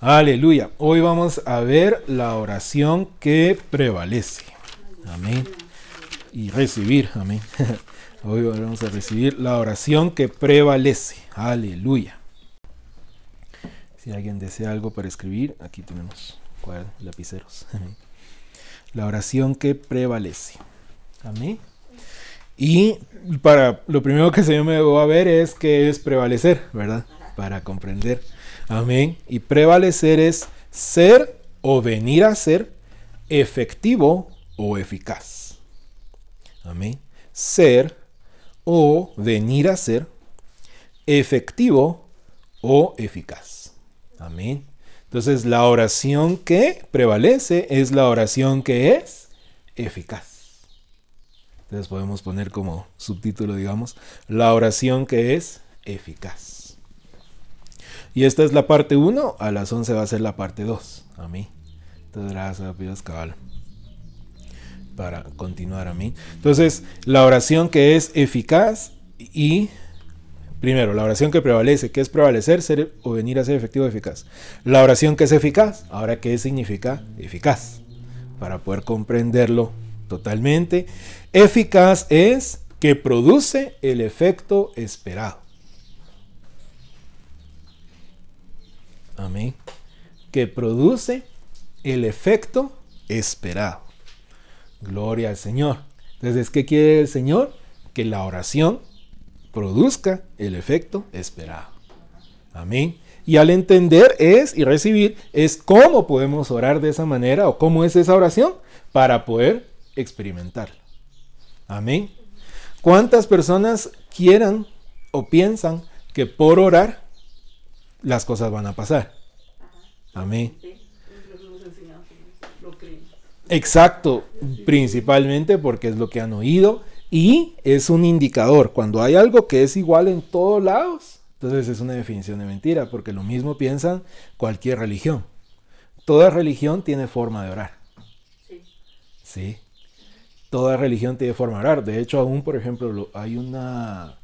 Aleluya. Hoy vamos a ver la oración que prevalece. Amén. Y recibir. Amén. Hoy vamos a recibir la oración que prevalece. Aleluya. Si alguien desea algo para escribir, aquí tenemos lapiceros. La oración que prevalece. Amén. Y para lo primero que se me va a ver es que es prevalecer, ¿verdad? Para comprender. Amén. Y prevalecer es ser o venir a ser efectivo o eficaz. Amén. Ser o venir a ser efectivo o eficaz. Amén. Entonces la oración que prevalece es la oración que es eficaz. Entonces podemos poner como subtítulo, digamos, la oración que es eficaz. Y esta es la parte 1, a las 11 va a ser la parte 2. A mí. Entonces gracias, pidas cabal. Para continuar a mí. Entonces, la oración que es eficaz y Primero, la oración que prevalece, ¿qué es prevalecer, ser o venir a ser efectivo o eficaz? La oración que es eficaz, ahora, ¿qué significa eficaz? Para poder comprenderlo totalmente. Eficaz es que produce el efecto esperado. Amén. Que produce el efecto esperado. Gloria al Señor. Entonces, ¿qué quiere el Señor? Que la oración produzca el efecto esperado. Amén. Y al entender es y recibir es cómo podemos orar de esa manera o cómo es esa oración para poder experimentarla. Amén. ¿Cuántas personas quieran o piensan que por orar las cosas van a pasar? Amén. Exacto, principalmente porque es lo que han oído y es un indicador. Cuando hay algo que es igual en todos lados, entonces es una definición de mentira, porque lo mismo piensan cualquier religión. Toda religión tiene forma de orar. Sí. Sí. Toda religión tiene forma de orar. De hecho, aún, por ejemplo, hay una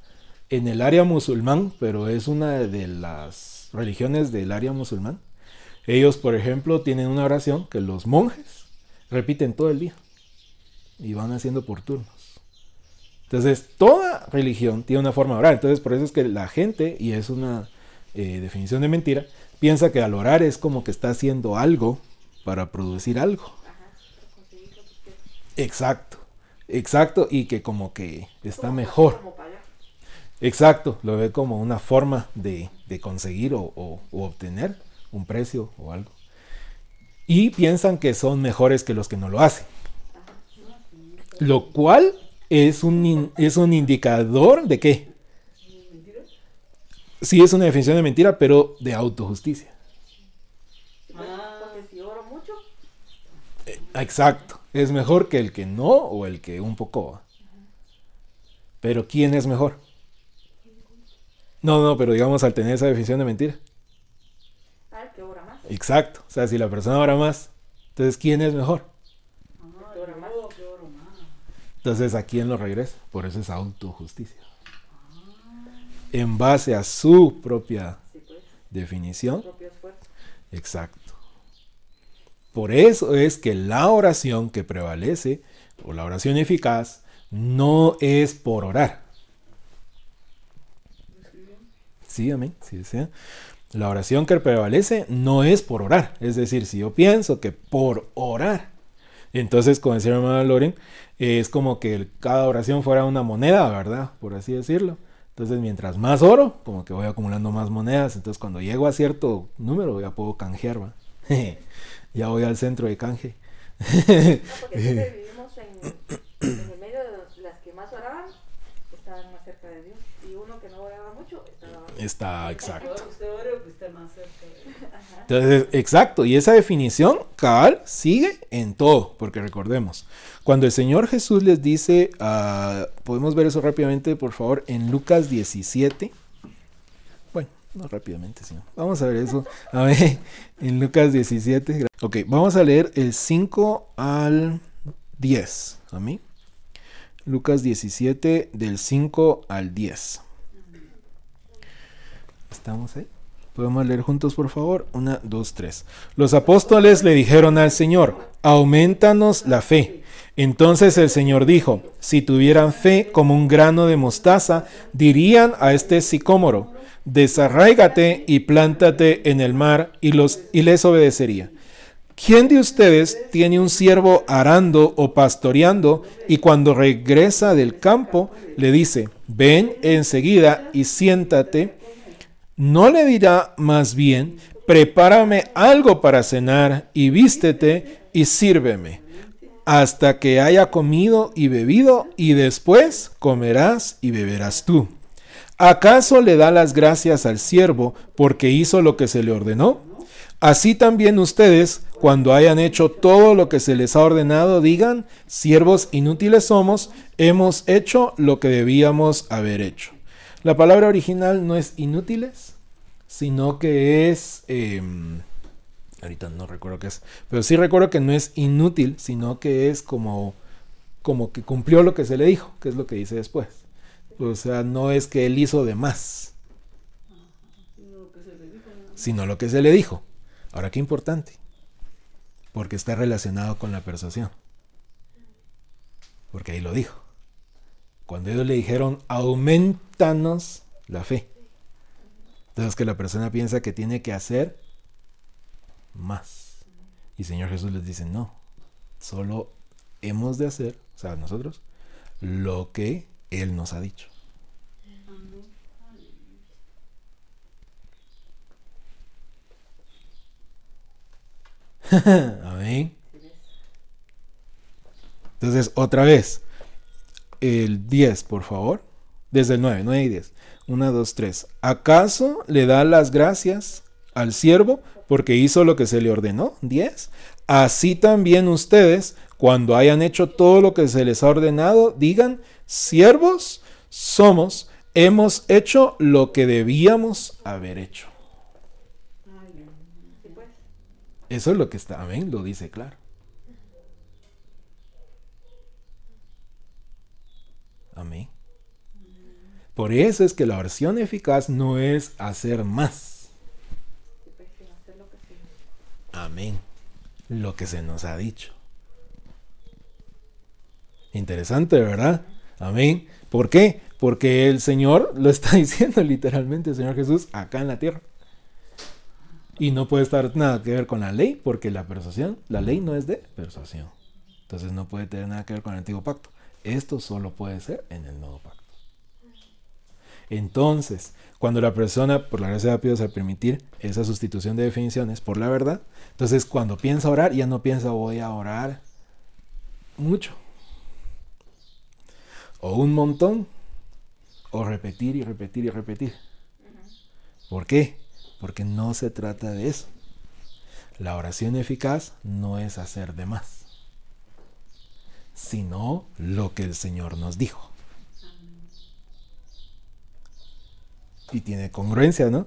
en el área musulmán, pero es una de las religiones del área musulmán. Ellos, por ejemplo, tienen una oración que los monjes repiten todo el día y van haciendo por turnos. Entonces, toda religión tiene una forma de orar. Entonces, por eso es que la gente, y es una eh, definición de mentira, piensa que al orar es como que está haciendo algo para producir algo. Exacto, exacto, y que como que está mejor. Exacto, lo ve como una forma de, conseguir o obtener un precio o algo. Y piensan que son mejores que los que no lo hacen. Lo cual es un, es un indicador de qué? Sí, es una definición de mentira, pero de autojusticia. Ah, exacto. Es mejor que el que no o el que un poco. Pero ¿quién es mejor? No, no, pero digamos al tener esa definición de mentira. Ah, que ora más. Exacto. O sea, si la persona ora más, entonces ¿quién es mejor? Entonces, ¿a quién lo regresa? Por eso es autojusticia. En base a su propia definición. Exacto. Por eso es que la oración que prevalece, o la oración eficaz, no es por orar. Sí, amén. Sí, desea. La oración que prevalece no es por orar. Es decir, si yo pienso que por orar entonces, como decía mi hermana Loren, es como que cada oración fuera una moneda, ¿verdad? Por así decirlo. Entonces, mientras más oro, como que voy acumulando más monedas. Entonces, cuando llego a cierto número, ya puedo canjear, ¿va? ya voy al centro de canje. no, porque vivimos en, en, el medio de las que más oraban, estaban más cerca de Dios. Y uno que no oraba mucho, estaba... Está, exacto. Entonces, exacto, y esa definición cabal sigue en todo, porque recordemos, cuando el Señor Jesús les dice, uh, podemos ver eso rápidamente, por favor, en Lucas 17. Bueno, no rápidamente, sino vamos a ver eso. A ver, en Lucas 17. Ok, vamos a leer el 5 al 10. A mí. Lucas 17, del 5 al 10. ¿Estamos ahí? Podemos leer juntos, por favor. Una, dos, tres. Los apóstoles le dijeron al Señor, aumentanos la fe. Entonces el Señor dijo, si tuvieran fe como un grano de mostaza, dirían a este sicómoro, desarráigate y plántate en el mar, y, los, y les obedecería. ¿Quién de ustedes tiene un siervo arando o pastoreando y cuando regresa del campo le dice, ven enseguida y siéntate? ¿No le dirá más bien, prepárame algo para cenar y vístete y sírveme, hasta que haya comido y bebido y después comerás y beberás tú? ¿Acaso le da las gracias al siervo porque hizo lo que se le ordenó? Así también ustedes, cuando hayan hecho todo lo que se les ha ordenado, digan, siervos inútiles somos, hemos hecho lo que debíamos haber hecho. La palabra original no es inútiles, sino que es... Em, ahorita no recuerdo qué es, pero sí recuerdo que no es inútil, sino que es como, como que cumplió lo que se le dijo, que es lo que dice después. O sea, no es que él hizo de más, sino lo que se le dijo. Ahora, qué importante, porque está relacionado con la persuasión. Porque ahí lo dijo. Cuando ellos le dijeron, aumentanos la fe. Entonces que la persona piensa que tiene que hacer más. Y Señor Jesús les dice, no, solo hemos de hacer, o sea, nosotros, lo que Él nos ha dicho. Amén. Entonces, otra vez, el 10, por favor. Desde el 9, 9 y 10. 1, 2, 3. ¿Acaso le da las gracias al siervo porque hizo lo que se le ordenó? 10. Así también ustedes, cuando hayan hecho todo lo que se les ha ordenado, digan, siervos somos, hemos hecho lo que debíamos haber hecho. Eso es lo que está, amén, lo dice claro. Amén. Por eso es que la oración eficaz no es hacer más. Amén. Lo que se nos ha dicho. Interesante, ¿verdad? Amén. ¿Por qué? Porque el Señor lo está diciendo literalmente, el Señor Jesús, acá en la tierra. Y no puede estar nada que ver con la ley, porque la persuasión, la ley no es de persuasión. Entonces no puede tener nada que ver con el antiguo pacto. Esto solo puede ser en el nuevo pacto. Entonces, cuando la persona, por la gracia de Dios, al permitir esa sustitución de definiciones por la verdad, entonces cuando piensa orar, ya no piensa voy a orar mucho. O un montón. O repetir y repetir y repetir. ¿Por qué? Porque no se trata de eso. La oración eficaz no es hacer de más, sino lo que el Señor nos dijo. y tiene congruencia, ¿no?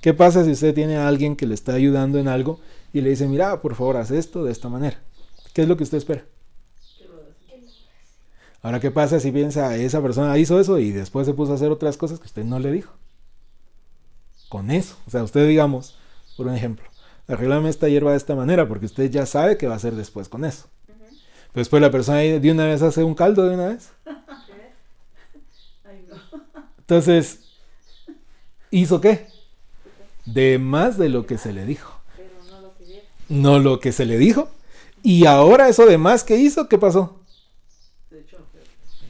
¿Qué pasa si usted tiene a alguien que le está ayudando en algo y le dice, mira, por favor, haz esto de esta manera? ¿Qué es lo que usted espera? Ahora, ¿qué pasa si piensa, esa persona hizo eso y después se puso a hacer otras cosas que usted no le dijo? Con eso, o sea, usted digamos, por un ejemplo, arreglame esta hierba de esta manera porque usted ya sabe qué va a hacer después con eso. Pero después la persona de una vez hace un caldo de una vez. Entonces, ¿Hizo qué? De más de lo que se le dijo. no lo que se le dijo. Y ahora eso de más que hizo, ¿qué pasó?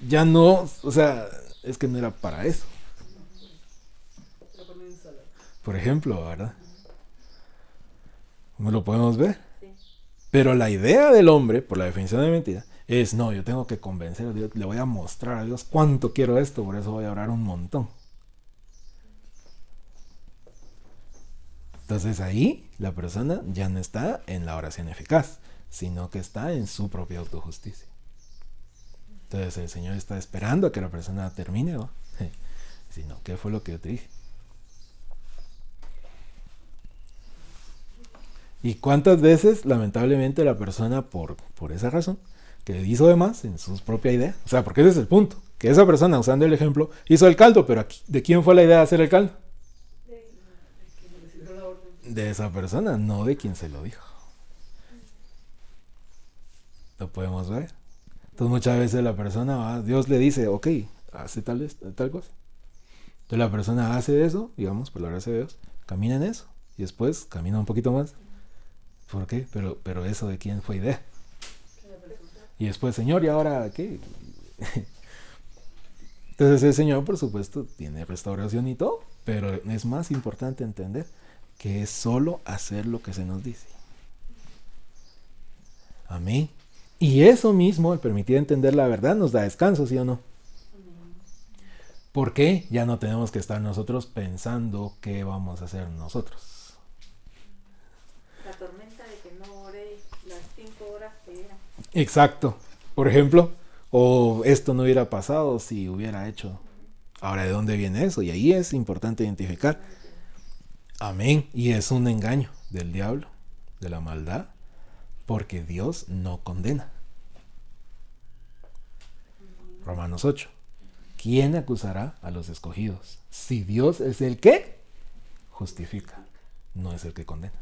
Ya no, o sea, es que no era para eso. Por ejemplo, ¿verdad? ¿Cómo lo podemos ver? Pero la idea del hombre, por la definición de mentira, es, no, yo tengo que convencer a Dios, le voy a mostrar a Dios cuánto quiero esto, por eso voy a orar un montón. Entonces ahí la persona ya no está en la oración eficaz, sino que está en su propia autojusticia. Entonces el Señor está esperando a que la persona termine. ¿no? Sino, ¿qué fue lo que yo te dije? ¿Y cuántas veces, lamentablemente, la persona, por, por esa razón, que hizo de más en su propia idea? O sea, porque ese es el punto. Que esa persona, usando el ejemplo, hizo el caldo, pero ¿de quién fue la idea de hacer el caldo? de esa persona, no de quien se lo dijo. Lo podemos ver. Entonces muchas veces la persona, Dios le dice, ok, hace tal, tal cosa. Entonces la persona hace eso, digamos, por la gracia de Dios, camina en eso. Y después camina un poquito más. ¿Por qué? Pero, pero eso de quién fue idea. Y después, Señor, ¿y ahora qué? Entonces el Señor, por supuesto, tiene restauración y todo, pero es más importante entender que es solo hacer lo que se nos dice. Amén. Y eso mismo, el permitir entender la verdad, nos da descanso, ¿sí o no? ¿Por qué? Ya no tenemos que estar nosotros pensando qué vamos a hacer nosotros. La tormenta de que no oré las cinco horas que era. Exacto. Por ejemplo, o esto no hubiera pasado si hubiera hecho. Ahora, ¿de dónde viene eso? Y ahí es importante identificar. Amén. Y es un engaño del diablo, de la maldad, porque Dios no condena. Romanos 8. ¿Quién acusará a los escogidos? Si Dios es el que justifica, no es el que condena.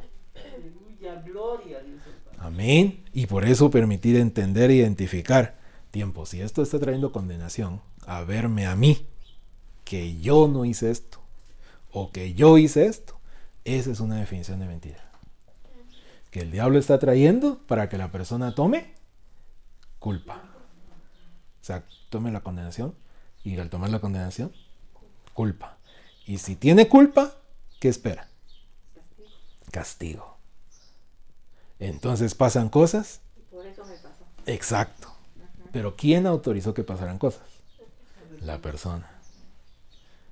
Amén. Y por eso permitir entender e identificar tiempo. Si esto está trayendo condenación, a verme a mí, que yo no hice esto, o que yo hice esto, esa es una definición de mentira. Que el diablo está trayendo para que la persona tome culpa. O sea, tome la condenación y al tomar la condenación, culpa. Y si tiene culpa, ¿qué espera? Castigo. Entonces pasan cosas. Por eso me pasó. Exacto. Pero ¿quién autorizó que pasaran cosas? La persona.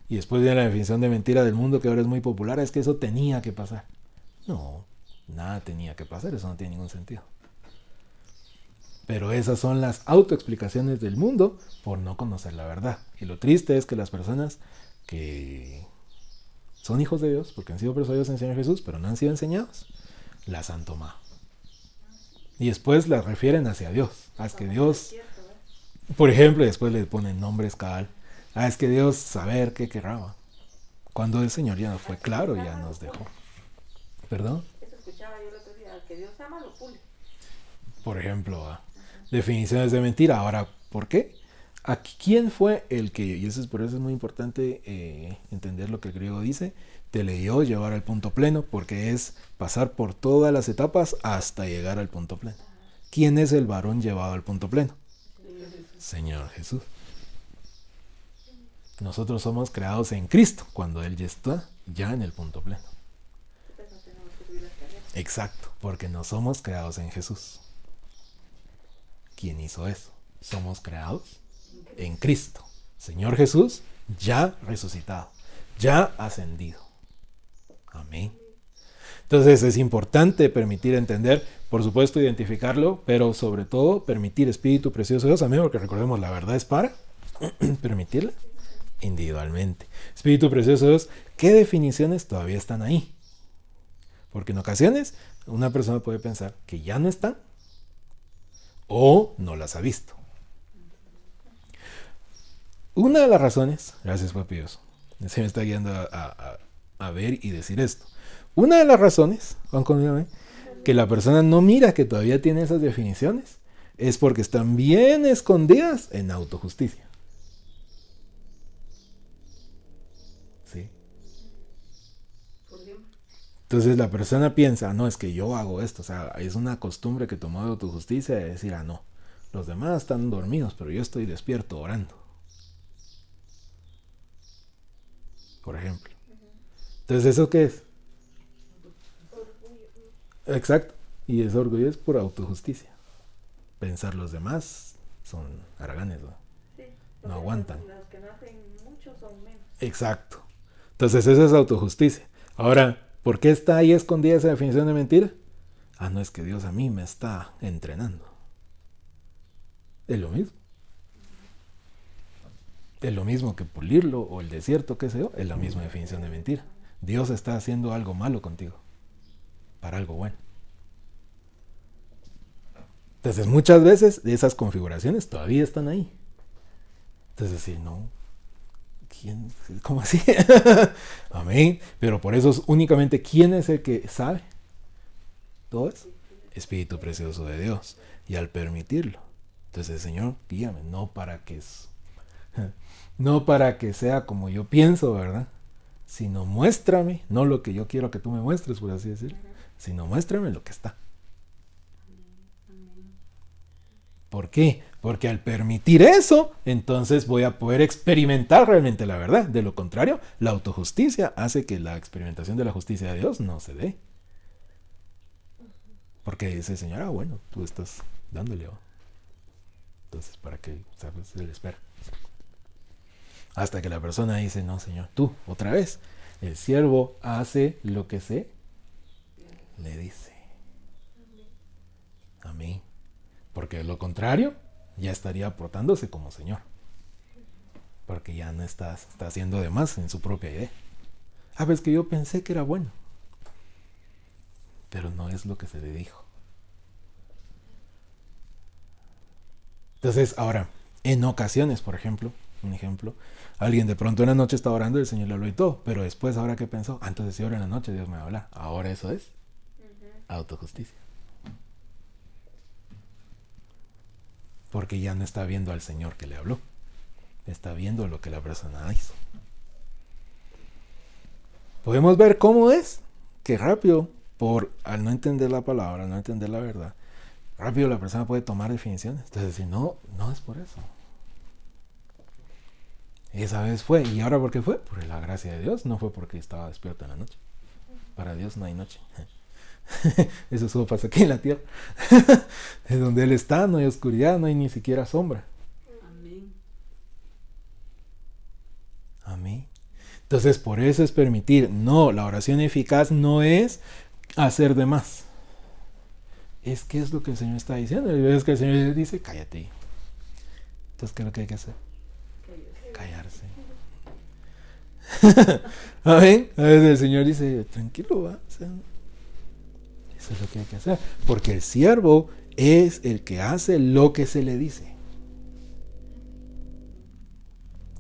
Y después viene la definición de mentira del mundo que ahora es muy popular, es que eso tenía que pasar. No, nada tenía que pasar, eso no tiene ningún sentido. Pero esas son las autoexplicaciones del mundo por no conocer la verdad. Y lo triste es que las personas que son hijos de Dios, porque han sido persuadidos en Señor Jesús, pero no han sido enseñados, las han tomado. Y después las refieren hacia Dios. Ah, es que Dios, por ejemplo, después le ponen nombres cabal. Ah, es que Dios saber qué querraba. Cuando el Señor ya no fue claro, ya nos dejó. ¿Perdón? Eso escuchaba yo el otro día, al que Dios ama lo pule. Por ejemplo, ah, definiciones de mentira. Ahora, ¿por qué? Aquí, ¿quién fue el que, y eso es por eso es muy importante eh, entender lo que el griego dice, te leyó llevar al punto pleno, porque es pasar por todas las etapas hasta llegar al punto pleno. ¿Quién es el varón llevado al punto pleno? Señor Jesús. Nosotros somos creados en Cristo, cuando Él ya está ya en el punto pleno. Exacto, porque no somos creados en Jesús. ¿Quién hizo eso? Somos creados en Cristo. Señor Jesús, ya resucitado, ya ascendido. Amén. Entonces es importante permitir entender, por supuesto identificarlo, pero sobre todo permitir Espíritu Precioso de Dios. Amén, porque recordemos, la verdad es para permitirla individualmente. Espíritu Precioso de Dios, ¿qué definiciones todavía están ahí? Porque en ocasiones una persona puede pensar que ya no están o no las ha visto. Una de las razones, gracias papi Dios, se me está guiando a, a- a ver y decir esto. Una de las razones, Juan conmigo, ¿eh? que la persona no mira que todavía tiene esas definiciones es porque están bien escondidas en autojusticia. ¿Sí? Entonces la persona piensa, "Ah, no, es que yo hago esto. O sea, es una costumbre que tomó de autojusticia de decir, ah, no, los demás están dormidos, pero yo estoy despierto orando. Por ejemplo. Entonces, ¿eso qué es? Exacto. Y ese orgullo es por autojusticia. Pensar los demás son haraganes, ¿no? sí. No aguantan. Los que no hacen mucho son menos. Exacto. Entonces eso es autojusticia. Ahora, ¿por qué está ahí escondida esa definición de mentira? Ah, no es que Dios a mí me está entrenando. Es lo mismo. Es lo mismo que pulirlo o el desierto, qué sé yo, es la misma definición de mentira. Dios está haciendo algo malo contigo, para algo bueno. Entonces muchas veces esas configuraciones todavía están ahí. Entonces, si no, ¿quién? ¿Cómo así? Amén. Pero por eso es únicamente quién es el que sabe. Todo es Espíritu precioso de Dios. Y al permitirlo. Entonces, Señor, guíame, no para que es, no para que sea como yo pienso, ¿verdad? Sino muéstrame, no lo que yo quiero que tú me muestres, por así decirlo, sino muéstrame lo que está. ¿Por qué? Porque al permitir eso, entonces voy a poder experimentar realmente la verdad. De lo contrario, la autojusticia hace que la experimentación de la justicia de Dios no se dé. Porque dice Señor, ah, bueno, tú estás dándole. Entonces, ¿para qué? ¿Sabes? Se le espera. Hasta que la persona dice, no, Señor, tú, otra vez. El siervo hace lo que se le dice. Amén. Porque de lo contrario, ya estaría portándose como Señor. Porque ya no está, está haciendo de más en su propia idea. A ah, veces que yo pensé que era bueno. Pero no es lo que se le dijo. Entonces, ahora, en ocasiones, por ejemplo, un ejemplo, alguien de pronto en la noche está orando y el Señor le habló y todo, pero después, ahora que pensó, antes de si ora en la noche, Dios me va a hablar. Ahora eso es autojusticia. Porque ya no está viendo al Señor que le habló. Está viendo lo que la persona hizo. Podemos ver cómo es que rápido, por al no entender la palabra, no entender la verdad, rápido la persona puede tomar definiciones. Entonces decir, no, no es por eso. Esa vez fue. ¿Y ahora por qué fue? Por la gracia de Dios. No fue porque estaba despierto en la noche. Para Dios no hay noche. Eso solo pasa aquí en la tierra. es donde Él está, no hay oscuridad, no hay ni siquiera sombra. Amén. Amén. Entonces, por eso es permitir. No, la oración eficaz no es hacer de más. Es que es lo que el Señor está diciendo. Es que el Señor dice, cállate. Entonces, ¿qué es lo que hay que hacer? Callarse. Amén. A veces el Señor dice, tranquilo, va. Eso es lo que hay que hacer. Porque el siervo es el que hace lo que se le dice.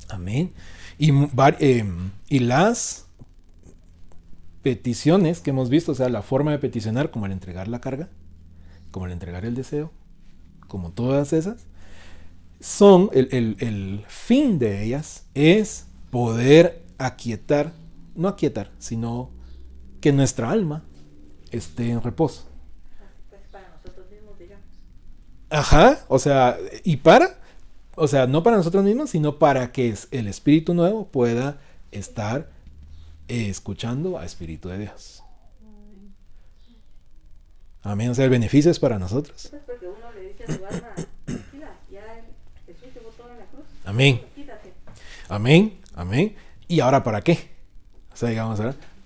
Amén. Y, em, y las peticiones que hemos visto, o sea, la forma de peticionar, como el entregar la carga, como el entregar el deseo, como todas esas, son, el, el fin de ellas es poder aquietar, no aquietar, sino que nuestra alma esté en reposo. Pues para nosotros mismos, digamos. Ajá, o sea, y para, o sea, no para nosotros mismos, sino para que el Espíritu Nuevo pueda estar escuchando a Espíritu de Dios. Amén, o sea, el beneficio es para nosotros. Pues porque uno le dice a alma, ya Jesús votó en la cruz. Amén. Amén, amén. ¿Y ahora para qué? O sea, digamos,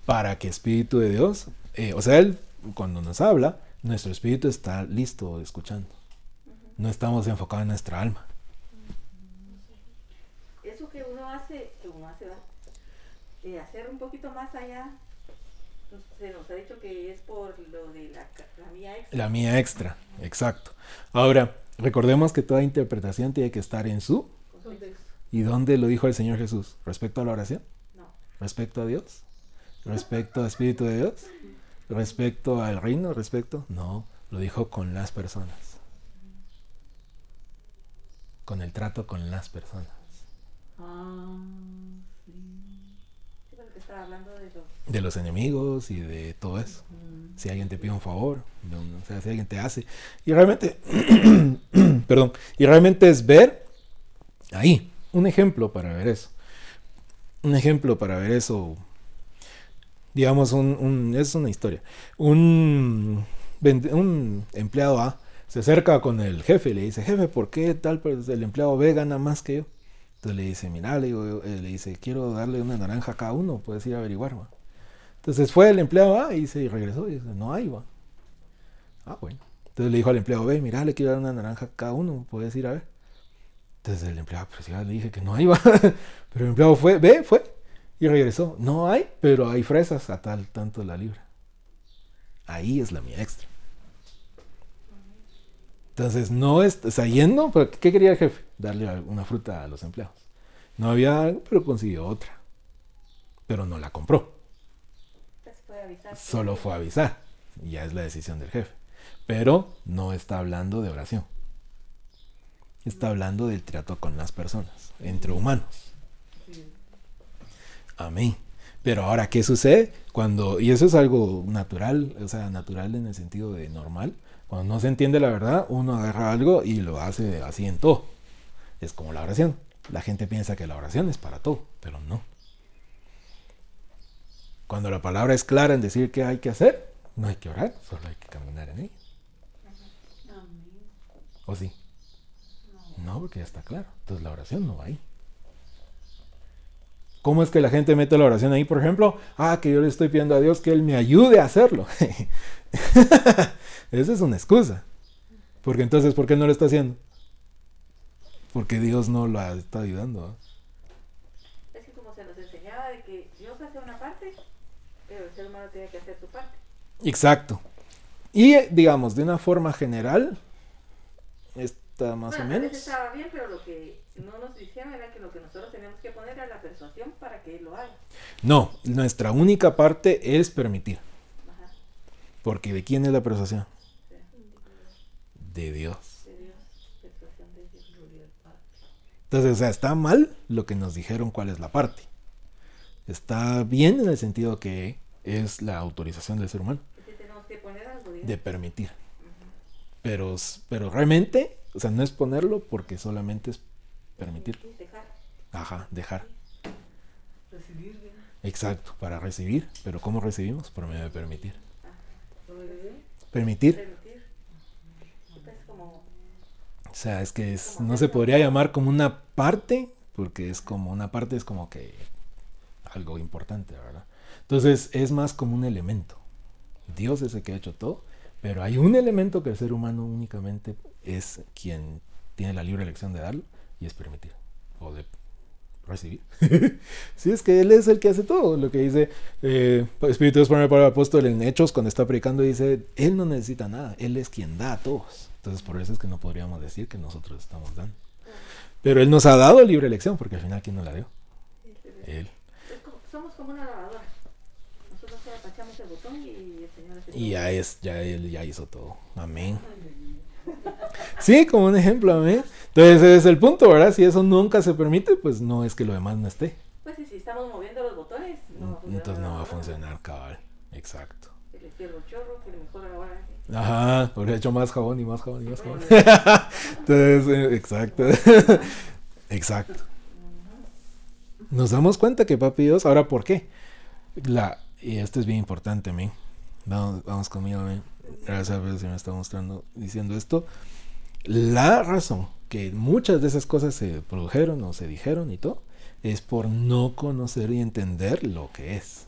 para que Espíritu de Dios eh, o sea, Él cuando nos habla, nuestro espíritu está listo escuchando. No estamos enfocados en nuestra alma. Eso que uno hace, que uno hace, eh, hacer un poquito más allá, pues, se nos ha dicho que es por lo de la, la mía extra. La mía extra, exacto. Ahora, recordemos que toda interpretación tiene que estar en su contexto. ¿Y dónde lo dijo el Señor Jesús? ¿Respecto a la oración? No. ¿Respecto a Dios? ¿Respecto al Espíritu de Dios? respecto al reino, respecto, no, lo dijo con las personas. Con el trato con las personas. Ah, sí. de, los... enemigos y de todo eso. Si alguien te pide un favor, o sea, si alguien te hace. Y realmente, perdón, y realmente es ver ahí, un ejemplo para ver eso. Un ejemplo para ver eso digamos, un, es una historia. Un, un empleado A se acerca con el jefe y le dice, jefe, ¿por qué tal? Pues el empleado B gana más que yo. Entonces le dice, mira, le, eh, le dice, quiero darle una naranja a cada uno, puedes ir a averiguar. Entonces fue el empleado A y se regresó y dice, no hay, va. Ah, bueno. Entonces le dijo al empleado B, mira, le quiero dar una naranja a cada uno, puedes ir a ver. Entonces el empleado, pues ya le dije que no va. Pero el empleado fue, B, fue. Y regresó. No hay, pero hay fresas a tal tanto la libra. Ahí es la mía extra. Entonces, no está yendo, ¿qué quería el jefe? Darle una fruta a los empleados. No había algo, pero consiguió otra. Pero no la compró. Fue avisar. Solo fue a avisar. Y ya es la decisión del jefe. Pero no está hablando de oración. Está hablando del trato con las personas, entre humanos. Amén. Pero ahora, ¿qué sucede? Cuando, y eso es algo natural, o sea, natural en el sentido de normal. Cuando no se entiende la verdad, uno agarra algo y lo hace así en todo. Es como la oración. La gente piensa que la oración es para todo, pero no. Cuando la palabra es clara en decir qué hay que hacer, no hay que orar, solo hay que caminar en ella. Amén. ¿O sí? No, porque ya está claro. Entonces la oración no va ahí. ¿Cómo es que la gente mete la oración ahí? Por ejemplo, ah, que yo le estoy pidiendo a Dios que Él me ayude a hacerlo. Esa es una excusa. Porque entonces, ¿por qué no lo está haciendo? Porque Dios no lo está ayudando. ¿ah? Es que como se nos enseñaba de que Dios hace una parte, pero el ser humano tiene que hacer su parte. Exacto. Y eh, digamos, de una forma general, está más bueno, o menos. estaba bien, pero lo que no nos dijeron era que lo que nosotros teníamos que poner era la persuasión para que Él lo haga. No, nuestra única parte es permitir. Ajá, Porque ¿de quién es la persuasión? sí, De Dios. de Dios, persuasión de Dios. Entonces, o sea, está mal lo que nos dijeron cuál es la parte. Está bien en el sentido que es la autorización del ser humano Y sí tenemos que poner algo de de permitir. Pero, pero realmente, o sea, no es ponerlo porque solamente es permitir. Dejar. Ajá, dejar. Recibir bien. Exacto, para recibir. Pero ¿cómo recibimos? Por medio de permitir. Proveer. Permitir. Permitir. Como O sea, es que es- no se podría llamar como una parte, porque es como una parte, es como que algo importante, ¿verdad? Entonces es más como un elemento. Dios es el que ha hecho todo, pero hay un elemento que el ser humano únicamente es quien tiene la libre elección de darlo y es permitir o de recibir. sí, es que Él es el que hace todo. Lo que dice eh, Espíritu Dios por el apóstol en Hechos, cuando está predicando, dice: Él no necesita nada, Él es quien da a todos. Entonces, por eso es que no podríamos decir que nosotros estamos dando. Pero Él nos ha dado libre elección, porque al final, ¿quién nos la dio? Él. Somos como una lavadora. Nosotros apachamos el botón y el Señor hace Y todo. ya es, ya Él ya hizo todo. Amén. Sí, como un ejemplo, amén. Entonces, ese es el punto, ¿verdad? Si eso nunca se permite, pues no es que lo demás no esté. Pues sí, si estamos moviendo los botones, no va a funcionar. Entonces no va a funcionar, cabal. Exacto. Que le el chorro, que le mejora la hora. Ajá, porque he hecho más jabón y más jabón y más jabón. Entonces, eh, exacto. exacto. Nos damos cuenta que papi Dios, ahora ¿por qué? La, y esto es bien importante, men. Vamos, vamos conmigo, men. Gracias a Dios, se me está mostrando, diciendo esto. La razón que muchas de esas cosas se produjeron o se dijeron y todo, es por no conocer y entender lo que es.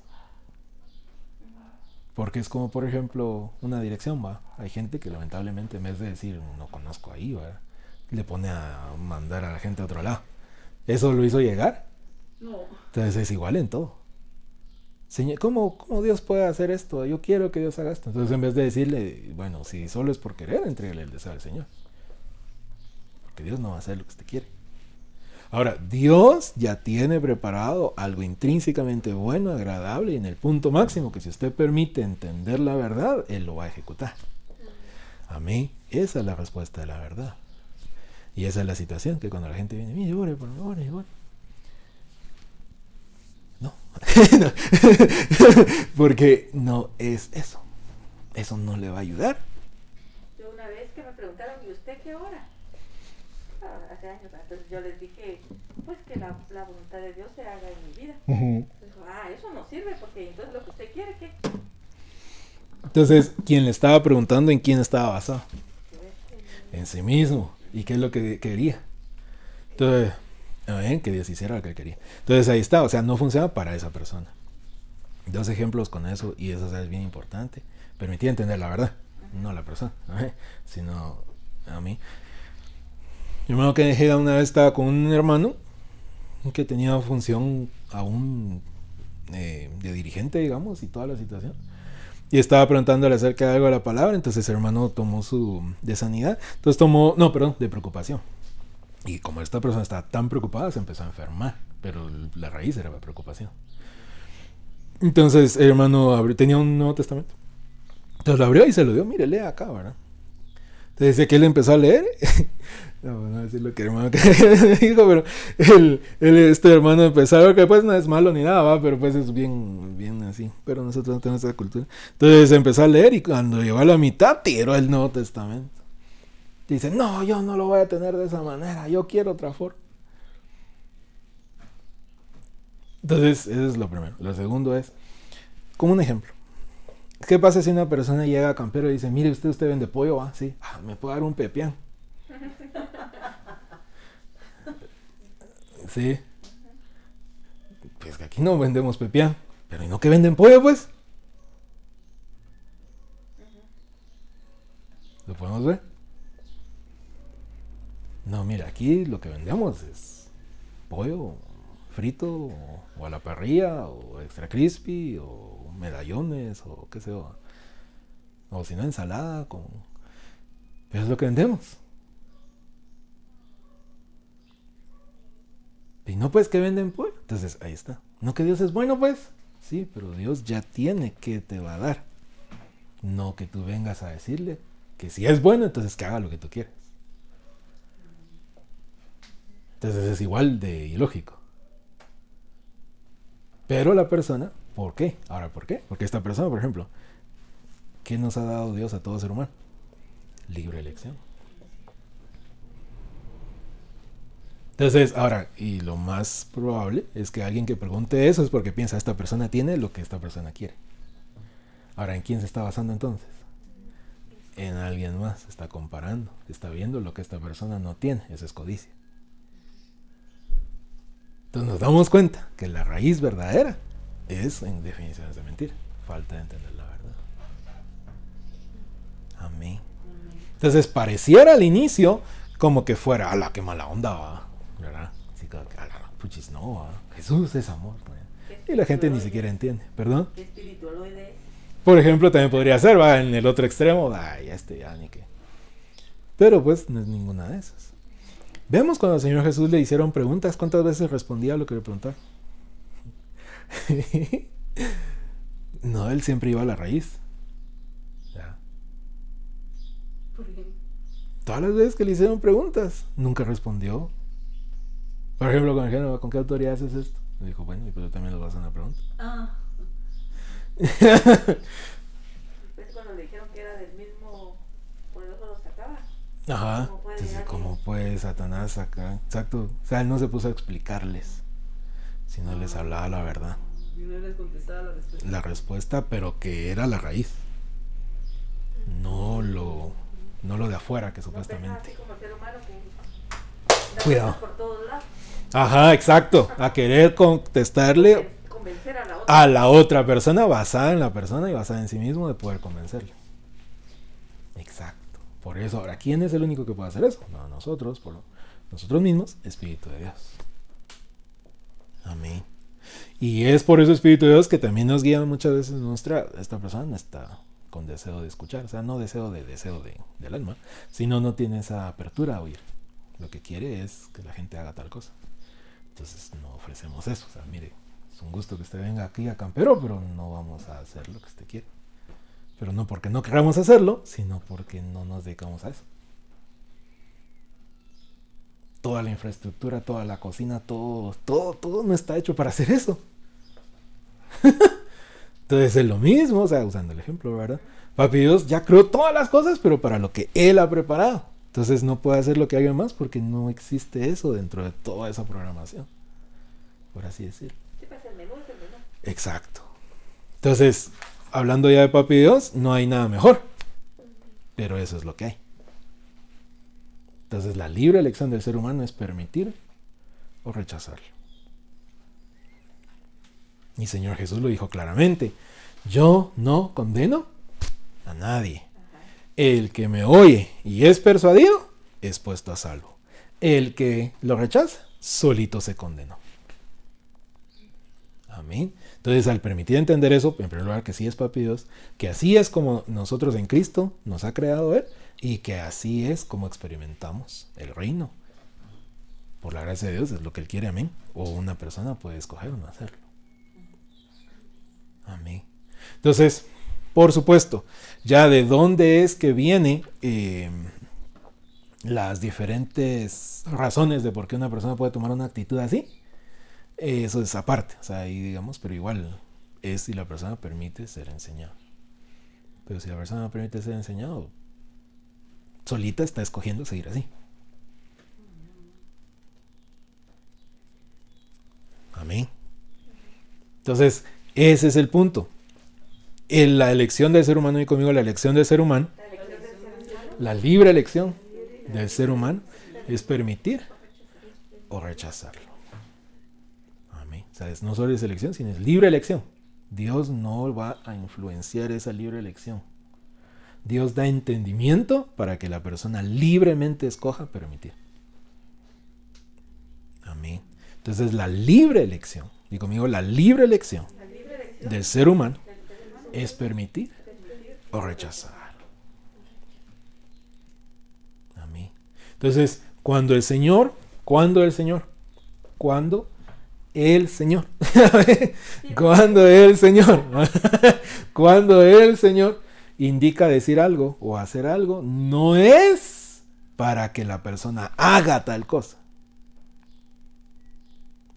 Porque es como, por ejemplo, una dirección, va. Hay gente que lamentablemente, en vez de decir, no conozco ahí, va, le pone a mandar a la gente a otro lado. Eso lo hizo llegar. No. Entonces es igual en todo. Señor, ¿cómo, ¿Cómo Dios puede hacer esto? Yo quiero que Dios haga esto. Entonces, en vez de decirle, bueno, si solo es por querer, entrégale el deseo al Señor. Porque Dios no va a hacer lo que usted quiere. Ahora, Dios ya tiene preparado algo intrínsecamente bueno, agradable y en el punto máximo que si usted permite entender la verdad, Él lo va a ejecutar. Amén. Esa es la respuesta de la verdad. Y esa es la situación que cuando la gente viene, mire, ore, por favor, ore, ore". No. No. Porque no es eso. Eso no le va a ayudar. Yo una vez que me preguntaron, ¿y usted qué hora? Hace años, entonces yo les dije, pues que la, la voluntad de Dios se haga en mi vida. Dijo, ah, eso no sirve porque entonces lo que usted quiere, ¿qué? Entonces, quien le estaba preguntando en quién estaba basado. Que ves, En sí mismo. ¿Y qué es lo que quería? Entonces, amén, que Dios hiciera lo que quería. Entonces ahí está, o sea, no funciona para esa persona. Dos ejemplos con eso, y eso es bien importante. Permitir entender la verdad, no a la persona, amén, sino a mí. Yo me que dejé una vez estaba con un hermano que tenía función aún eh, de dirigente, digamos, y toda la situación. Y estaba preguntándole acerca de algo de la palabra, entonces el hermano tomó su de sanidad, entonces tomó, no, perdón, de preocupación. Y como esta persona estaba tan preocupada, se empezó a enfermar. Pero la raíz era la preocupación. Entonces, el hermano tenía un Nuevo Testamento. Entonces lo abrió y se lo dio. Mire, lea acá, ¿verdad? Entonces dice que él empezó a leer. no, no decir lo que hermano que dijo, pero el, el- este hermano ver que pues no es malo ni nada, ¿va? pero pues es bien, bien así. Pero nosotros no tenemos esa cultura. Entonces empezó a leer y cuando llegó a la mitad tiró el Nuevo Testamento. Dice, no, yo no lo voy a tener de esa manera, yo quiero otra forma. Entonces, eso es lo primero. Lo segundo es, como un ejemplo. ¿Qué pasa si una persona llega a campero y dice, mire usted, usted vende pollo, ¿va? Sí, ah, me puede dar un pepián. Sí. Pues que aquí no vendemos pepián. Pero ¿y no que venden pollo, pues? ¿Lo podemos ver? No, mira, aquí lo que vendemos es pollo frito o, o a la parrilla o extra crispy o medallones o qué sé yo. O si no, ensalada con... Eso es lo que vendemos. Y no, pues que venden pollo. Entonces, ahí está. No que Dios es bueno, pues. Sí, pero Dios ya tiene que te va a dar. No que tú vengas a decirle que si es bueno, entonces que haga lo que tú quieres. Entonces es igual de ilógico. Pero la persona, ¿por qué? Ahora, ¿por qué? Porque esta persona, por ejemplo, ¿qué nos ha dado Dios a todo ser humano? Libre elección. Entonces, ahora, y lo más probable es que alguien que pregunte eso es porque piensa, esta persona tiene lo que esta persona quiere. Ahora, ¿en quién se está basando entonces? En alguien más, está comparando, está viendo lo que esta persona no tiene, esa es codicia. Entonces nos damos cuenta que la raíz verdadera es en definiciones de mentira, falta de entender la verdad. Amén. Entonces pareciera al inicio como que fuera, a la que mala onda va, ¿verdad? Así como que, "Ala, puchis, no, va. Jesús es amor. pues. Y la gente ni siquiera entiende, ¿perdón? ¿Qué espiritualoide es? Por ejemplo, también podría ser, va, en el otro extremo, ay, este ya ni qué. Pero pues no es ninguna de esas. Vemos cuando al Señor Jesús le hicieron preguntas, ¿cuántas veces respondía a lo que le preguntaron? no, él siempre iba a la raíz. Ya. Todas las veces que le hicieron preguntas, nunca respondió. Por ejemplo, con el género, ¿con qué autoridad haces esto? Le dijo, bueno, y pues yo también les voy a hacer una pregunta. Ah, Después cuando le dijeron que era del mismo, por eso lo sacaba. Ajá. ¿Cómo puede Entonces, ¿cómo puede Satanás acá? Exacto. O sea, él no se puso a explicarles, sino les hablaba la verdad. y no les contestaba la respuesta. La respuesta, pero que era la raíz. No lo, no lo de afuera, que No supuestamente. así como el ser humano que Cuidado. por todos lados. Ajá, exacto. A querer contestarle Convencer a la otra. a la otra persona basada en la persona y basada en sí mismo de poder convencerle. Exacto. Por eso, ahora, ¿quién es el único que puede hacer eso? No, nosotros, por nosotros mismos, Espíritu de Dios. Amén. Y es por eso Espíritu de Dios que también nos guía muchas veces nuestra, esta persona no está con deseo de escuchar, o sea, no deseo de deseo de, del alma, sino no tiene esa apertura a oír. Lo que quiere es que la gente haga tal cosa. Entonces no ofrecemos eso. O sea, mire, es un gusto que usted venga aquí a Campero, pero no vamos a hacer lo que usted quiere. Pero no porque no queramos hacerlo, sino porque no nos dedicamos a eso. Toda la infraestructura, toda la cocina, todo, todo, todo no está hecho para hacer eso. Entonces es lo mismo, o sea, usando el ejemplo, ¿verdad? Papi Dios ya creó todas las cosas, pero para lo que Él ha preparado. Entonces no puede hacer lo que haga más porque no existe eso dentro de toda esa programación. Por así decirlo. Sí, pues el menú es el menú. Exacto. Entonces, hablando ya de Papi Dios, no hay nada mejor. Pero eso es lo que hay. Entonces, la libre elección del ser humano es permitir o rechazarlo. Y Señor Jesús lo dijo claramente. Yo no condeno a nadie. El que me oye y es persuadido es puesto a salvo. El que lo rechaza, solito se condenó. Amén. Entonces, al permitir entender eso, en primer lugar, que sí es papi Dios, que así es como nosotros en Cristo nos ha creado Él y que así es como experimentamos el reino. por la gracia de Dios es lo que Él quiere, amén. O una persona puede escoger no hacerlo. Amén. Entonces, por supuesto, ya de dónde es que viene eh, las diferentes razones de por qué una persona puede tomar una actitud así, eso es aparte, o sea, ahí digamos, pero igual es si la persona permite ser enseñado. Pero si la persona permite ser enseñado, solita está escogiendo seguir así. Amén. Entonces, ese es el punto. En la elección del ser humano, y conmigo la elección del ser humano, la libre elección del ser humano es permitir o rechazarlo. Amén. Sea, no solo es elección, sino es libre elección. Dios no va a influenciar esa libre elección. Dios da entendimiento para que la persona libremente escoja permitir. Amén. Entonces la libre elección, y conmigo la libre elección del ser humano es permitir o rechazar. Amén. Entonces, cuando el Señor, cuando el Señor, cuando el Señor, cuando el Señor, cuando el Señor indica decir algo o hacer algo, no es para que la persona haga tal cosa.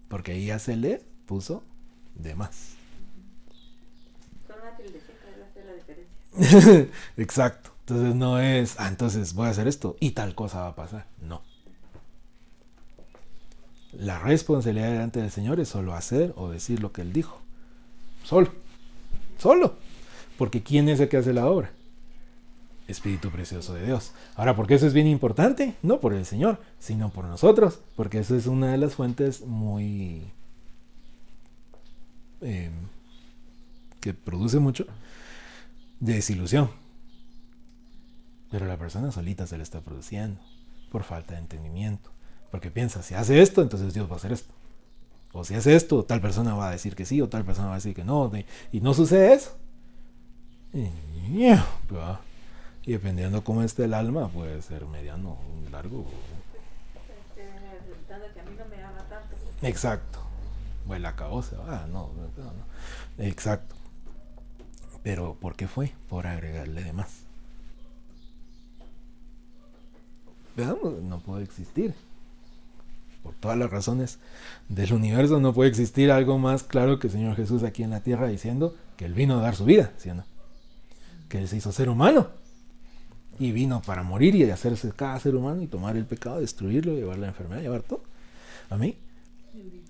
Porque ahí ya se le puso de más. Exacto. Entonces no es, ah, entonces voy a hacer esto y tal cosa va a pasar. No. La responsabilidad delante del Señor es solo hacer o decir lo que Él dijo. Solo. Solo. Porque ¿quién es el que hace la obra? Espíritu precioso de Dios. Ahora, ¿por qué eso es bien importante? No por el Señor, sino por nosotros, porque eso es una de las fuentes muy... Eh, que produce mucho desilusión. Pero la persona solita se le está produciendo por falta de entendimiento. Porque piensa, si hace esto, entonces Dios va a hacer esto. O si hace esto, tal persona va a decir que sí, o tal persona va a decir que no. Y no sucede eso. Y dependiendo cómo esté el alma, puede ser mediano, largo. Exacto. Bueno, no, Exacto. Pero ¿por qué fue? Por agregarle de más. Veamos, no puede existir. Por todas las razones del universo no puede existir algo más claro que el Señor Jesús aquí en la tierra diciendo que Él vino a dar su vida, ¿sí o no? Que Él se hizo ser humano y vino para morir y hacerse cada ser humano y tomar el pecado, destruirlo, llevar la enfermedad, llevar todo. A mí.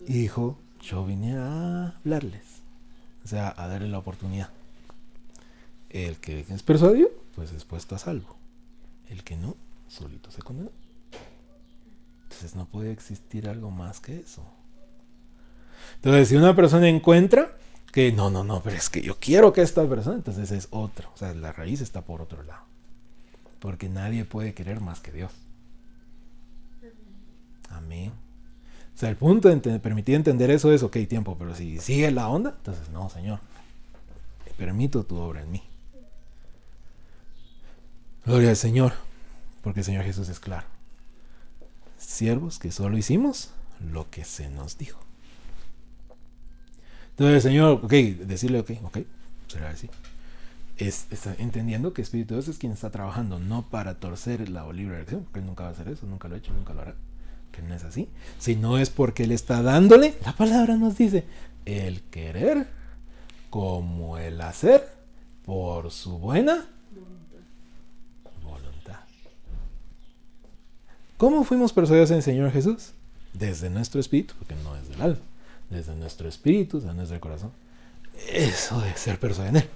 Y dijo, yo vine a hablarles. O sea, a darle la oportunidad. El que es persuadido, pues es puesto a salvo. El que no, solito se condena. Entonces no puede existir algo más que eso. Entonces, si una persona encuentra que no, no, no, pero es que yo quiero que esta persona, entonces es otro. O sea, la raíz está por otro lado. Porque nadie puede querer más que Dios. Amén. O sea, el punto de permitir entender eso es, ok, tiempo, pero si sigue la onda, entonces no, Señor. Permito tu obra en mí. Gloria al Señor, porque el Señor Jesús es claro. Siervos que solo hicimos lo que se nos dijo. Entonces, Señor, ok, decirle, ok, ok, será así es, entendiendo que Espíritu Dios es quien está trabajando, no para torcer la libre elección, porque Él nunca va a hacer eso, nunca lo ha hecho, nunca lo hará, que no es así, sino es porque Él está dándole, la palabra nos dice, el querer como el hacer por su buena ¿Cómo fuimos persuadidos en el Señor Jesús? Desde nuestro espíritu, porque no es del alma, desde nuestro espíritu, desde nuestro corazón. Eso de ser persuadido en Él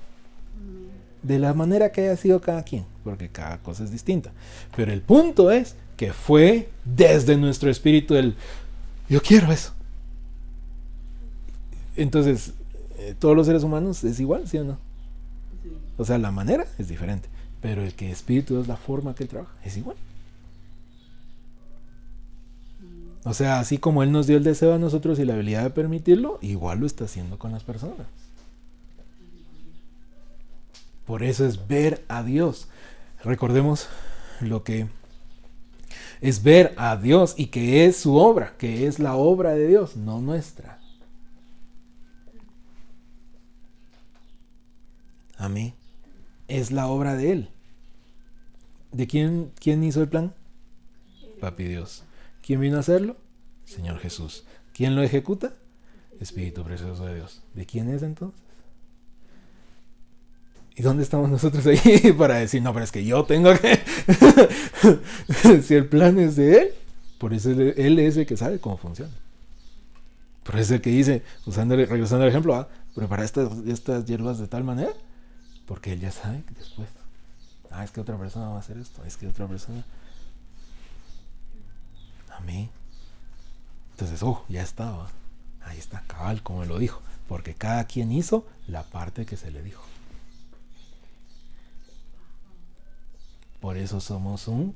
de la manera que haya sido cada quien, porque cada cosa es distinta. Pero el punto es que fue desde nuestro espíritu el, yo quiero eso. Entonces, eh, todos los seres humanos es igual, ¿sí o no? O sea, la manera es diferente, pero el que espíritu es la forma que él trabaja, es igual. O sea, así como Él nos dio el deseo a nosotros y la habilidad de permitirlo, igual lo está haciendo con las personas. Por eso es ver a Dios. Recordemos lo que Es ver a Dios y que es su obra, que es la obra de Dios, no nuestra. Amén. Es la obra de Él. ¿De quién, quién hizo el plan? Papi Dios. ¿Quién vino a hacerlo? Señor Jesús. ¿Quién lo ejecuta? Espíritu precioso de Dios. ¿De quién es entonces? ¿Y dónde estamos nosotros ahí para decir, no, pero es que yo tengo que... si el plan es de Él, por eso Él es el que sabe cómo funciona. Por eso es el que dice, usando, regresando al ejemplo, ¿ah? prepara estas, estas hierbas de tal manera, porque Él ya sabe que después, ah, es que otra persona va a hacer esto, es que otra persona... Entonces, oh, ya estaba. Ahí está, cabal, como lo dijo. Porque cada quien hizo la parte que se le dijo. Por eso somos un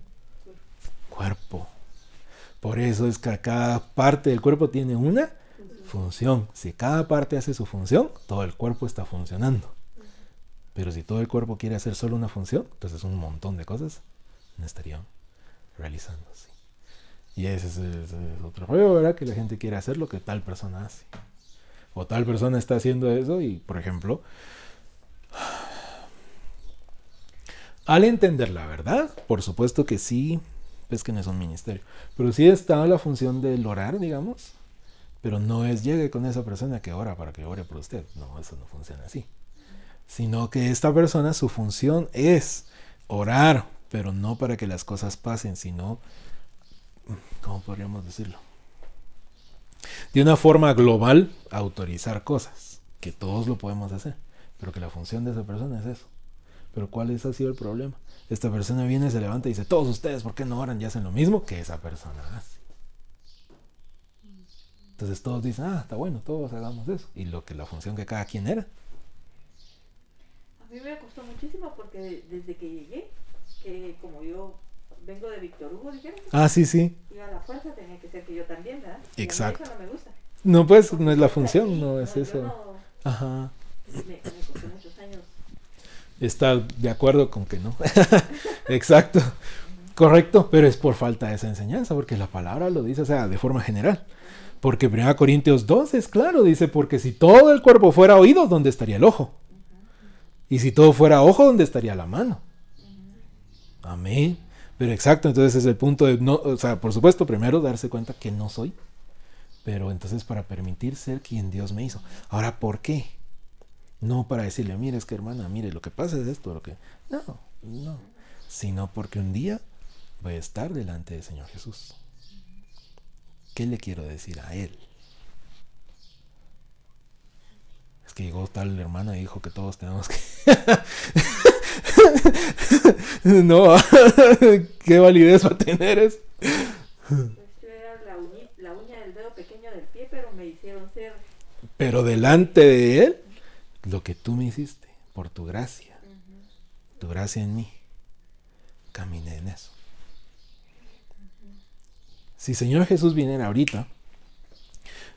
cuerpo. Por eso es que cada parte del cuerpo tiene una función. Si cada parte hace su función, todo el cuerpo está funcionando. Pero si todo el cuerpo quiere hacer solo una función, entonces un montón de cosas no estarían realizándose. Y ese es, otro rollo, ¿verdad? Que la gente quiere hacer lo que tal persona hace. O tal persona está haciendo eso y, por ejemplo, al entender la verdad, por supuesto que sí, es que no es un ministerio, pero sí está la función del orar, digamos, pero no es llegue con esa persona que ora para que ore por usted. No, eso no funciona así. Sino que esta persona, su función es orar, pero no para que las cosas pasen, sino ¿cómo podríamos decirlo? De una forma global, autorizar cosas, que todos lo podemos hacer, pero que la función de esa persona es eso. Pero ¿cuál es, ha sido el problema? Esta persona viene, se levanta y dice, todos ustedes, ¿por qué no oran y hacen lo mismo que esa persona hace? Entonces todos dicen, ah, está bueno, todos hagamos eso. Y lo que la función que cada quien era. A mí me costó muchísimo porque desde que llegué, que como yo vengo de Víctor Hugo, dijeron. Ah, sí, sí. Y a la fuerza tenía que ser que yo también, ¿verdad? Exacto. eso no me gusta. No, pues no es la función, no es eso. No, Ajá. me, me costó muchos años. Está de acuerdo con que no. Exacto. Correcto, pero es por falta de esa enseñanza, porque la palabra lo dice, o sea, de forma general. Porque 1 Corintios 2 es claro, dice, porque si todo el cuerpo fuera oído, ¿dónde estaría el ojo? Y si todo fuera ojo, ¿dónde estaría la mano? Amén. Pero exacto, entonces es el punto de, no, o sea, por supuesto, primero darse cuenta que no soy, pero entonces para permitir ser quien Dios me hizo. Ahora, ¿por qué? No para decirle, mire, es que hermana, mire, lo que pasa es esto, lo que... No, no. Sino porque un día voy a estar delante del Señor Jesús. ¿Qué le quiero decir a Él? Es que llegó tal hermana y dijo que todos tenemos que... no, qué validez va a tener eso. Pues yo era la, uña del dedo pequeño del pie, pero me hicieron ser. Pero delante de Él, lo que tú me hiciste, por tu gracia, tu gracia en mí, caminé en eso. Si Señor Jesús viniera ahorita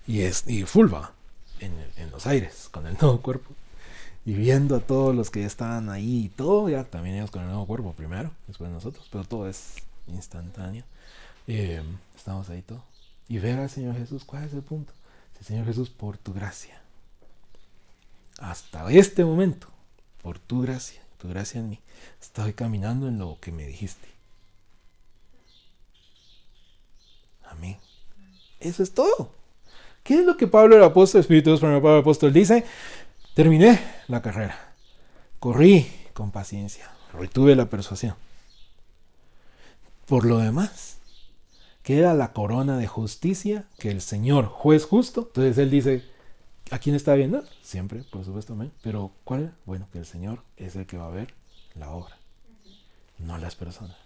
y, es, y fulva en, en los aires con el nuevo cuerpo y viendo a todos los que ya estaban ahí y todo, ya también ellos con el nuevo cuerpo primero, después nosotros, pero todo es instantáneo. Eh, estamos ahí todo. Y ver al Señor Jesús, ¿cuál es el punto? Si Señor Jesús, por tu gracia, hasta este momento, por tu gracia, tu gracia en mí, estoy caminando en lo que me dijiste. Amén. Eso es todo. ¿Qué es lo que Pablo el apóstol, Espíritu Dios, Pablo el apóstol dice? Terminé la carrera. Corrí con paciencia. Retuve la persuasión. Por lo demás, queda la corona de justicia que el Señor, juez justo, entonces él dice, ¿a quién está viendo? Siempre, por supuesto, amén. Pero ¿cuál? Bueno, que el Señor es el que va a ver la obra, no las personas.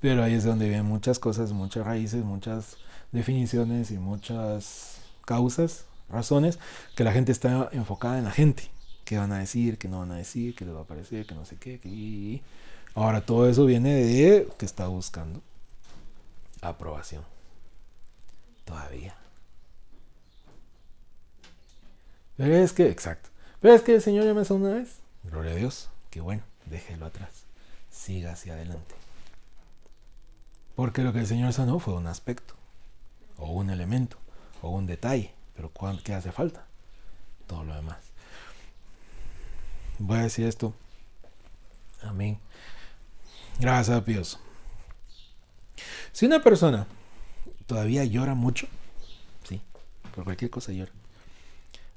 Pero ahí es donde vienen muchas cosas, muchas raíces, muchas definiciones y muchas causas, razones, que la gente está enfocada en la gente. ¿Qué van a decir? ¿Qué no van a decir? ¿Qué les va a parecer? ¿Qué no sé qué? Ahora todo eso viene de que está buscando aprobación. Todavía. Pero es que, exacto. Pero es que el Señor ya me hizo una vez. Gloria a Dios. Qué bueno. Déjelo atrás. siga hacia adelante. Porque lo que el Señor sanó fue un aspecto, o un elemento, o un detalle. Pero ¿qué hace falta? Todo lo demás. Voy a decir esto. Amén. Gracias a Dios. Si una persona todavía llora mucho, sí, por cualquier cosa llora,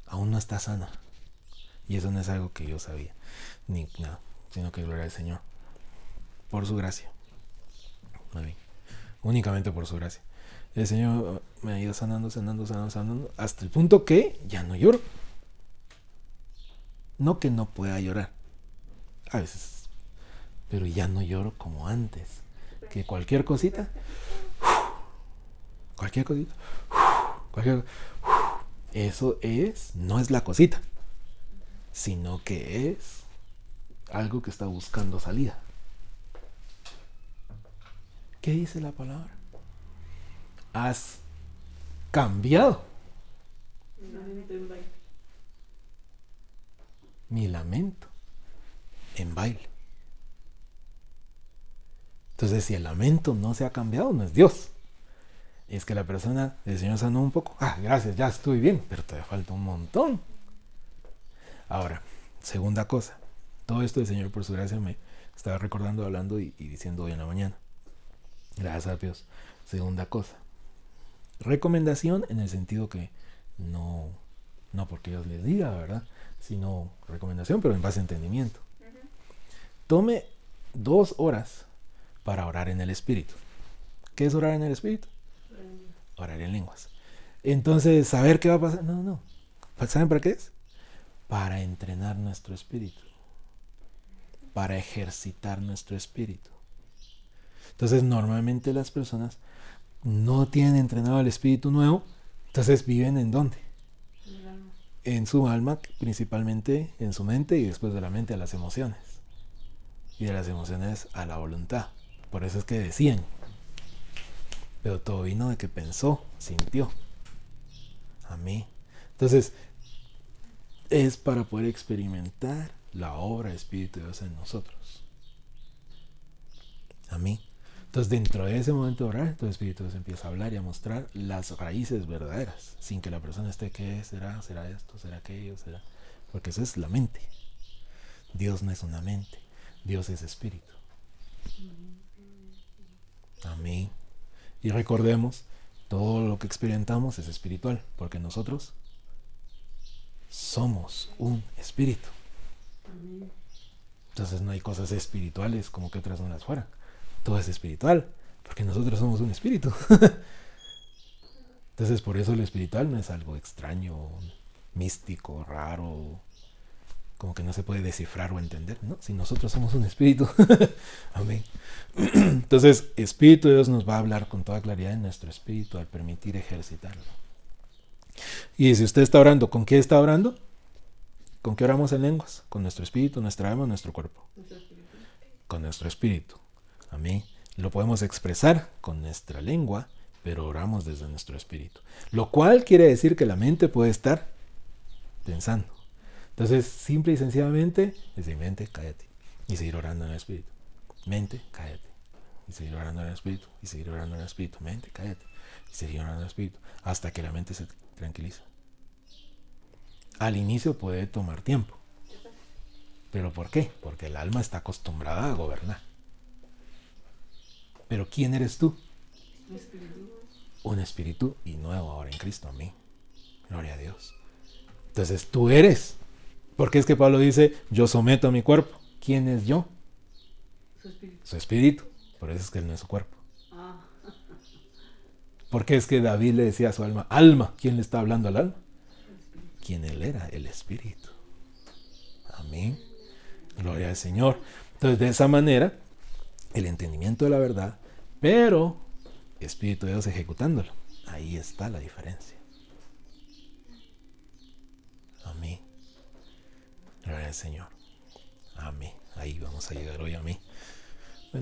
aún no está sana. Y eso no es algo que yo sabía, ni nada, sino que gloria al Señor. Por su gracia. Amén únicamente por su gracia. El Señor me ha ido sanando, sanando, sanando, sanando, hasta el punto que ya no lloro. No que no pueda llorar, a veces, pero ya no lloro como antes. Que cualquier cosita, cualquier cosita, cualquier, eso es, no es la cosita, sino que es algo que está buscando salida. ¿Qué dice la palabra? Has cambiado. Mi lamento en baile. Entonces, si el lamento no se ha cambiado, no es Dios. Es que la persona, el Señor sanó un poco. Ah, gracias, ya estoy bien, pero todavía falta un montón. Ahora, segunda cosa. Todo esto el Señor por su gracia me estaba recordando, hablando y, y diciendo hoy en la mañana. Gracias a Dios. Segunda cosa. Recomendación en el sentido que no, no porque Dios les diga, ¿verdad? Sino recomendación, pero en base a entendimiento. Tome dos horas para orar en el Espíritu. ¿Qué es orar en el Espíritu? Orar en lenguas. Entonces, ¿saber qué va a pasar? No, no. ¿Saben para qué es? Para entrenar nuestro espíritu. Para ejercitar nuestro espíritu. Entonces normalmente las personas no tienen entrenado el espíritu nuevo, entonces viven en dónde? En su alma, principalmente en su mente y después de la mente a las emociones. Y de las emociones a la voluntad. Por eso es que decían. Pero todo vino de que pensó, sintió. A mí. Entonces, es para poder experimentar la obra del Espíritu de Dios en nosotros. A mí. Entonces, dentro de ese momento de orar, tu espíritu se empieza a hablar y a mostrar las raíces verdaderas, sin que la persona esté, ¿qué será? ¿Será esto? ¿Será aquello? ¿Será? Porque esa es la mente. Dios no es una mente, Dios es espíritu. Amén. Y recordemos, todo lo que experimentamos es espiritual, porque nosotros somos un espíritu. Entonces no hay cosas espirituales como que otras no las fueran todo es espiritual, porque nosotros somos un espíritu. Entonces por eso lo espiritual no es algo extraño, místico, raro, como que no se puede descifrar o entender, ¿no? Si nosotros somos un espíritu. Amén. Entonces, Espíritu de Dios nos va a hablar con toda claridad en nuestro espíritu al permitir ejercitarlo. Y si usted está orando, ¿con qué está orando? ¿Con qué oramos en lenguas? Con nuestro espíritu, nuestra alma, nuestro cuerpo. Con nuestro espíritu. Amén. Lo podemos expresar con nuestra lengua, pero oramos desde nuestro espíritu. Lo cual quiere decir que la mente puede estar pensando. Entonces, simple y sencillamente, decir mente, cállate. Y seguir orando en el espíritu. Mente, cállate. Y seguir orando en el espíritu. Y seguir orando en el espíritu. Mente, cállate. Y seguir orando en el espíritu. Hasta que la mente se tranquiliza. Al inicio puede tomar tiempo. ¿Pero por qué? Porque el alma está acostumbrada a gobernar. Pero ¿quién eres tú? Un espíritu. Un espíritu y nuevo ahora en Cristo, a mí. Gloria a Dios. Entonces tú eres. Porque es que Pablo dice, yo someto a mi cuerpo. ¿Quién es yo? Su espíritu. Su espíritu. Por eso es que él no es su cuerpo. Ah. Porque es que David le decía a su alma, alma, ¿quién le está hablando al alma? ¿Quién él era? El espíritu. Amén. Gloria al Señor. Entonces de esa manera, el entendimiento de la verdad pero Espíritu de Dios ejecutándolo. Ahí está la diferencia. Amén. Gloria al Señor. Amén. Ahí vamos a llegar hoy a mí.